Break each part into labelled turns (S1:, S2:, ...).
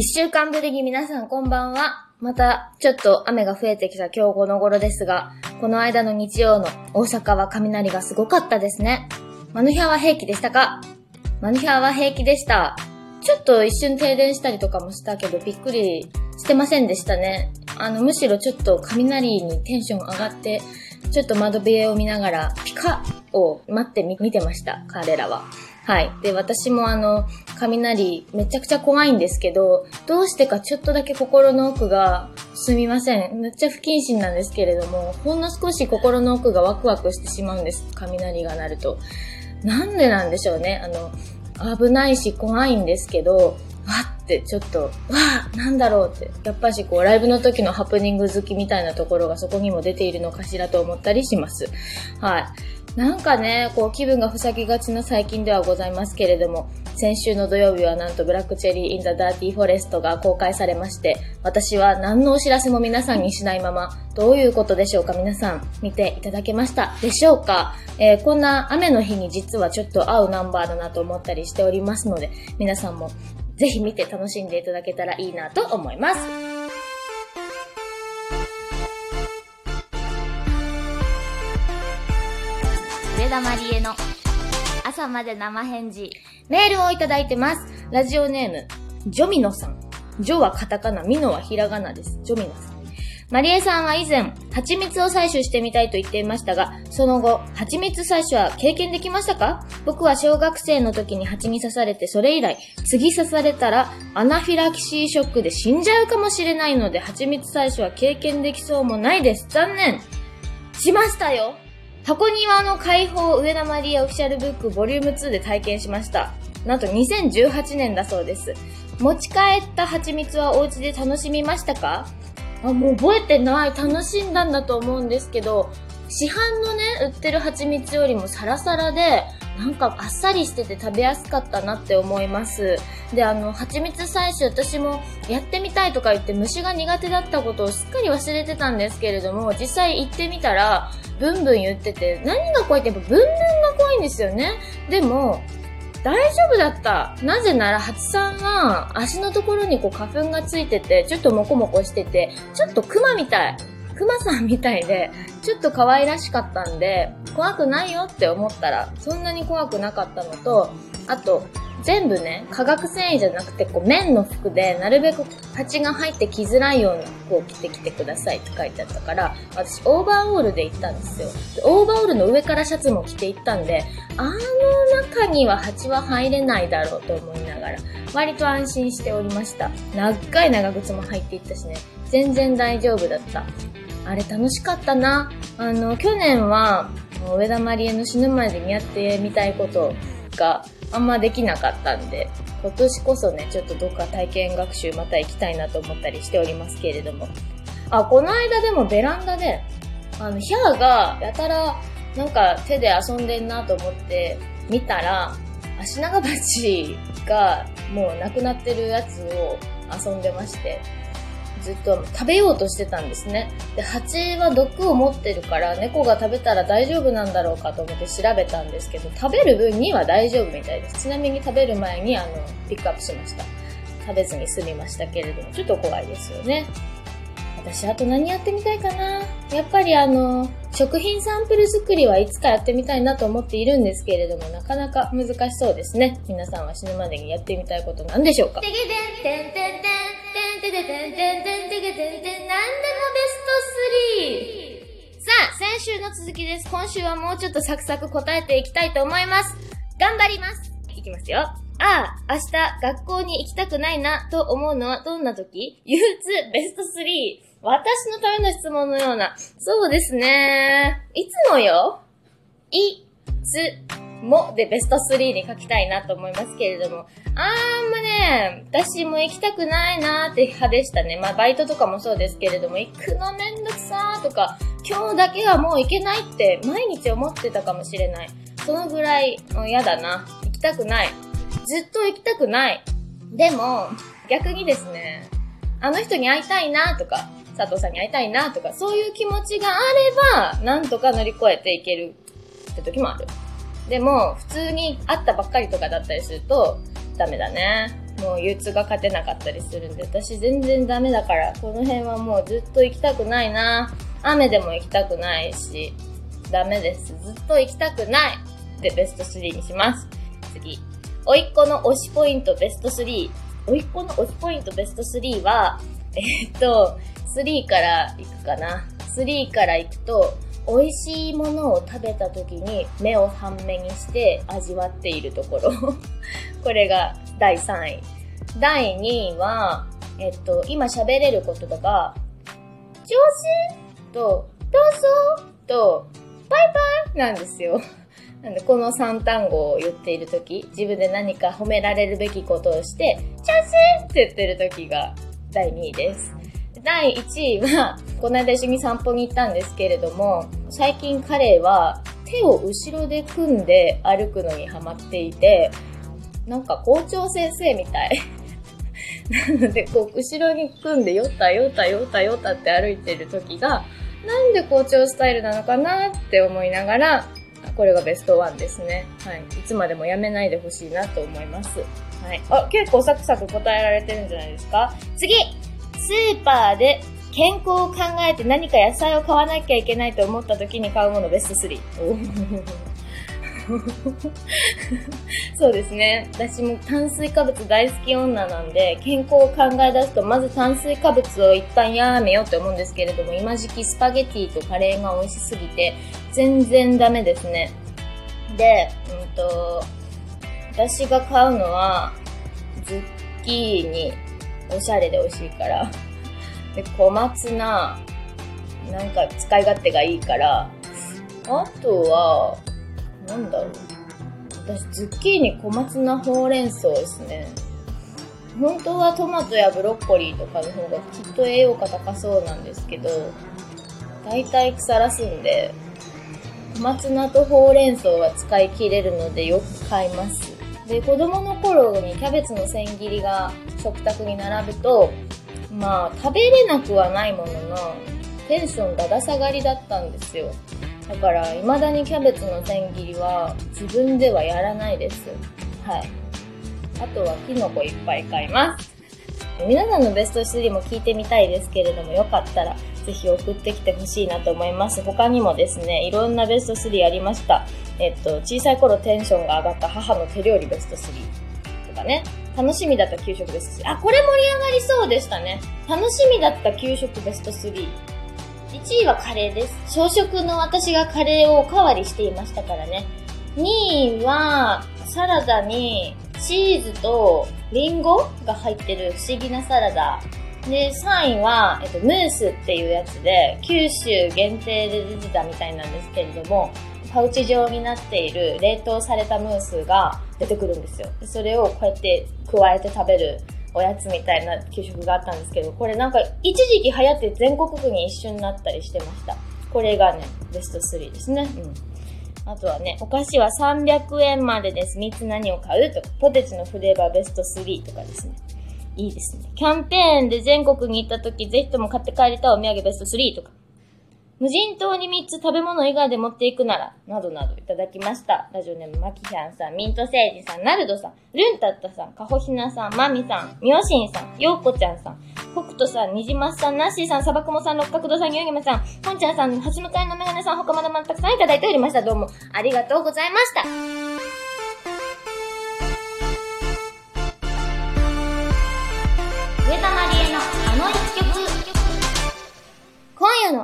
S1: 一週間ぶりに皆さんこんばんは。また、ちょっと雨が増えてきた今日この頃ですが、この間の日曜の大阪は雷がすごかったですね。マヌヒャは平気でしたか？マヌヒャは平気でした。ちょっと一瞬停電したりとかもしたけど、びっくりしてませんでしたね。あの、むしろちょっと雷にテンション上がって、ちょっと窓辺を見ながら、ピカッを待ってみ見てました、彼らは。はい。で、私もあの、雷めちゃくちゃ怖いんですけど、どうしてかちょっとだけ心の奥が、すみません。めっちゃ不謹慎なんですけれども、ほんの少し心の奥がワクワクしてしまうんです。雷が鳴ると。なんでなんでしょうね。あの、危ないし怖いんですけど、わってちょっと、わあなんだろうって。やっぱしこう、ライブの時のハプニング好きみたいなところがそこにも出ているのかしらと思ったりします。はい。なんかね、こう気分がふさぎがちな最近ではございますけれども、先週の土曜日はなんと Black Cherry in the Dirty Forest が公開されまして、私は何のお知らせも皆さんにしないまま、どういうことでしょうか皆さん見ていただけましたでしょうか、えーこんな雨の日に実はちょっと合うナンバーだなと思ったりしておりますので、皆さんもぜひ見て楽しんでいただけたらいいなと思います。
S2: 上田まりえの朝まで生返事。
S1: メールをいただいてます。ラジオネーム、ジョミノさん。ジョはカタカナ、ミノはひらがなです。ジョミノさん。マリエさんは以前、蜂蜜を採取してみたいと言っていましたが、その後、蜂蜜採取は経験できましたか？僕は小学生の時に蜂に刺されて、それ以来、次刺されたら、アナフィラキシーショックで死んじゃうかもしれないので、蜂蜜採取は経験できそうもないです。残念しましたよ箱庭の開放上田マリーオフィシャルブックボリューム2で体験しました。なんと2018年だそうです。持ち帰った蜂蜜はお家で楽しみましたか？あ、もう覚えてない。楽しんだんだと思うんですけど、市販のね、売ってる蜂蜜よりもサラサラで、なんかあっさりしてて食べやすかったなって思います。で、あの、蜂蜜採取私もやってみたいとか言って虫が苦手だったことをすっかり忘れてたんですけれども、実際行ってみたら、ブンブン言ってて、何が怖いってやっぱブンブンが怖いんですよね。でも、大丈夫だった。なぜなら、ハチさんは足のところにこう花粉がついてて、ちょっとモコモコしてて、ちょっとクマみたい。クマさんみたいで、ちょっと可愛らしかったんで、怖くないよって思ったら、そんなに怖くなかったのと、あと、全部ね、化学繊維じゃなくて、こう、綿の服で、なるべく蜂が入ってきづらいような服を着てきてくださいって書いてあったから、私、オーバーオールで行ったんですよ。でオーバーオールの上からシャツも着て行ったんで、あの中には蜂は入れないだろうと思いながら、割と安心しておりました。長い長靴も入っていったしね、全然大丈夫だった。あれ楽しかったな。あの、去年は、上田まりえの死ぬまでにやってみたいことがあんまできなかったんで、今年こそね、ちょっとどっか体験学習また行きたいなと思ったりしておりますけれども。あ、この間でもベランダで、あの、ヒャーがやたらなんか手で遊んでんなと思って見たら、足長鉢がもうなくなってるやつを遊んでまして、ずっと食べようとしてたんですね。で、蜂は毒を持ってるから、猫が食べたら大丈夫なんだろうかと思って調べたんですけど、食べる分には大丈夫みたいです。ちなみに食べる前に、あの、ピックアップしました。食べずに済みましたけれども、ちょっと怖いですよね。私、あと何やってみたいかなやっぱりあの、食品サンプル作りはいつかやってみたいなと思っているんですけれども、なかなか難しそうですね。皆さんは死ぬまでにやってみたいことなんでしょうか
S2: てでてんてんてんててんてん、なんでもベスト 3!
S1: さあ、先週の続きです。今週はもうちょっとサクサク答えていきたいと思います。頑張ります。いきますよ。ああ、明日学校に行きたくないなと思うのはどんな時憂鬱ベスト 3! 私のための質問のような。そうですね。いつもよ。い、つ、もでベスト3に書きたいなと思いますけれども。あんまね、私も行きたくないなーって派でしたね。まあバイトとかもそうですけれども、行くのめんどくさーとか、今日だけはもう行けないって毎日思ってたかもしれない。そのぐらいう嫌だな。行きたくない。ずっと行きたくない。でも、逆にですね、あの人に会いたいなとか、佐藤さんに会いたいなとか、そういう気持ちがあれば、なんとか乗り越えていけるって時もある。でも、普通に会ったばっかりとかだったりすると、ダメだね。もう憂鬱が勝てなかったりするんで、私全然ダメだから、この辺はもうずっと行きたくないな。雨でも行きたくないし、ダメです。ずっと行きたくないでベスト3にします。次。おいっ子の推しポイントベスト3。おいっ子の推しポイントベスト3は、えっと、3から行くかな。3から行くと、美味しいものを食べた時に目を半目にして味わっているところ。これが第3位。第2位は、えっと、今喋れる言葉が、上司と、どうぞと、バイバイなんですよ。なんで、この3単語を言っているとき、自分で何か褒められるべきことをして、チャンスって言ってるときが第2位です。第1位は、この間一緒に散歩に行ったんですけれども、最近彼は手を後ろで組んで歩くのにハマっていて、なんか校長先生みたい。なので、こう、後ろに組んで、よったよたよたよたって歩いてる時が、なんで校長スタイルなのかなって思いながら、これがベストワンですね。はい。いつまでもやめないでほしいなと思います。はい。あ、結構サクサク答えられてるんじゃないですか次スーパーで健康を考えて何か野菜を買わなきゃいけないと思った時に買うものベスト3。そうですね。私も炭水化物大好き女なんで、健康を考え出すと、まず炭水化物を一旦やめようって思うんですけれども、今時期スパゲティとカレーが美味しすぎて、全然ダメですね。で、うんと、私が買うのは、ズッキーニ、おしゃれで美味しいから。で、小松菜、なんか使い勝手がいいから。あとは、なんだろう。私、ズッキーニ、小松菜、ほうれん草ですね。本当はトマトやブロッコリーとかの方がきっと栄養価高そうなんですけど、大体腐らすんで、小松菜とほうれん草は使い切れるのでよく買います。で、子供の頃にキャベツの千切りが食卓に並ぶと、まあ、食べれなくはないものの、テンションだだ下がりだったんですよ。だから、未だにキャベツの千切りは自分ではやらないです。はい。あとはキノコいっぱい買います。皆さんのベスト3も聞いてみたいですけれども、よかったらぜひ送ってきてほしいなと思います。他にもですね、いろんなベスト3ありました。えっと、小さい頃テンションが上がった母の手料理ベスト3とかね、楽しみだった給食ベスト3。あ、これ盛り上がりそうでしたね。楽しみだった給食ベスト3。1位はカレーです。朝食の私がカレーをおかわりしていましたからね。2位は、サラダにチーズとリンゴが入ってる不思議なサラダ。で、3位は、えっと、ムースっていうやつで、九州限定で出てたみたいなんですけれども、パウチ状になっている冷凍されたムースが出てくるんですよ。でそれをこうやって加えて食べるおやつみたいな給食があったんですけど、これなんか一時期流行って全国区に一緒になったりしてました。これがね、ベスト3ですね。うん。あとはね、お菓子は300円までです。3つ何を買うとか、ポテチのフレーバーベスト3とかですね。いいですね。キャンペーンで全国に行った時、ぜひとも買って帰りたいお土産ベスト3とか。無人島に3つ食べ物以外で持っていくなら、などなどいただきました。ラジオネームマキヒャンさん、ミントセージさん、ナルドさん、ルンタッタさん、カホヒナさん、マミさん、ミオシンさん、ヨーコちゃんさん、北斗さん、ニジマスさん、ナッシーさん、サバクモさん、六角堂さん、ヨギメさん、ポンちゃんさん、橋向かいのメガネさん、他まだまだたくさんいただいておりました。どうもありがとうございました。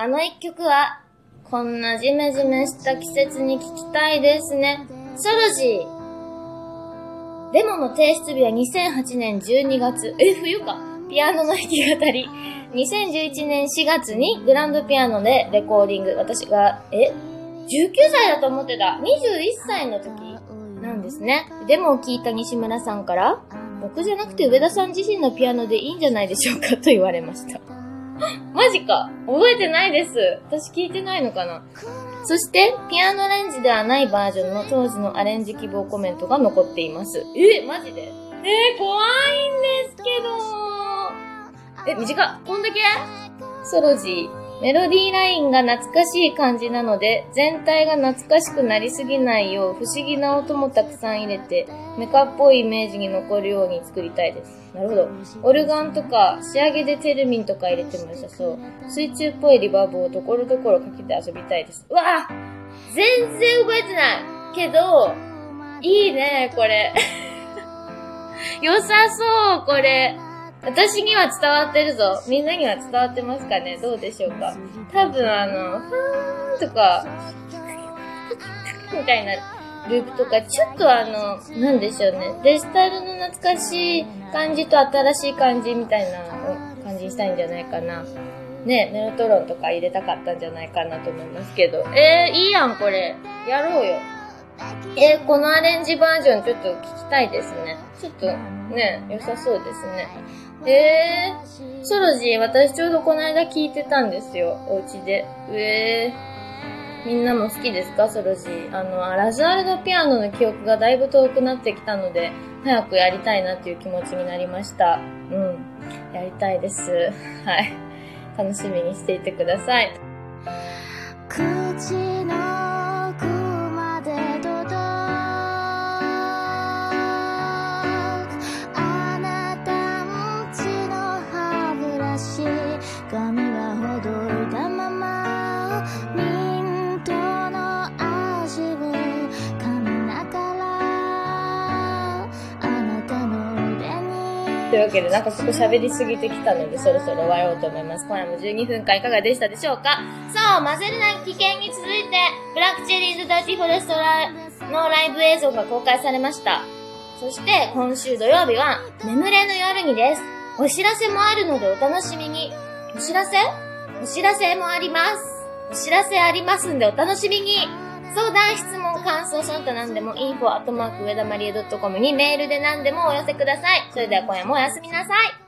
S1: あの一曲は、こんなジメジメした季節に聴きたいですね。ソロジー。デモの提出日は2008年12月。え、冬か。ピアノの弾き語り。2011年4月にグランドピアノでレコーディング。私が、え ?19 歳だと思ってた。21歳の時なんですね。デモを聞いた西村さんから、僕じゃなくて上田さん自身のピアノでいいんじゃないでしょうかと言われました。マジか。覚えてないです。私聞いてないのかな。そして、ピアノレンジではないバージョンの当時のアレンジ希望コメントが残っています。え、マジで？えー、怖いんですけどえ、短っ。こんだけ？ソロジー。メロディーラインが懐かしい感じなので、全体が懐かしくなりすぎないよう、不思議な音もたくさん入れて、メカっぽいイメージに残るように作りたいです。なるほど。オルガンとか、仕上げでテルミンとか入れても良さそう。水中っぽいリバーブをところどころかけて遊びたいです。うわ全然覚えてないけど、いいね、これ。良さそう、これ。私には伝わってるぞ。みんなには伝わってますかね？どうでしょうか？多分あの、ふーんとか、みたいなループとか、ちょっとあの、なんでしょうね？デジタルの懐かしい感じと新しい感じみたいな感じにしたいんじゃないかな。ね、メロトロンとか入れたかったんじゃないかなと思いますけど。えー、いいやん、これ。やろうよ。えー、このアレンジバージョンちょっと聞きたいですね。ちょっとね、良さそうですね。えー、ソロジー、私ちょうどこの間聞いてたんですよ、お家で。えー、みんなも好きですか、ソロジー。あの、ラズアルドピアノの記憶がだいぶ遠くなってきたので、早くやりたいなっていう気持ちになりました。うん。やりたいです。はい。楽しみにしていてください。
S2: 歯ブラシ髪はほどいたままミントの味を噛みながらあなたの腕に
S1: というわけで、なんかちょっと喋りすぎてきたので、そろそろ終わろうと思います。今夜も12分間いかがでしたでしょうか？そう、混ぜるな危険に続いて、 Black Cherry's Dirty Forest のライブ映像が公開されました。そして、今週土曜日は、眠れぬ夜にです。お知らせもあるのでお楽しみに。お知らせ？お知らせもあります。お知らせありますんでお楽しみに。相談、質問、感想、その他何でも info アットマーク上田まりえ .com にメールで何でもお寄せください。それでは今夜もおやすみなさい。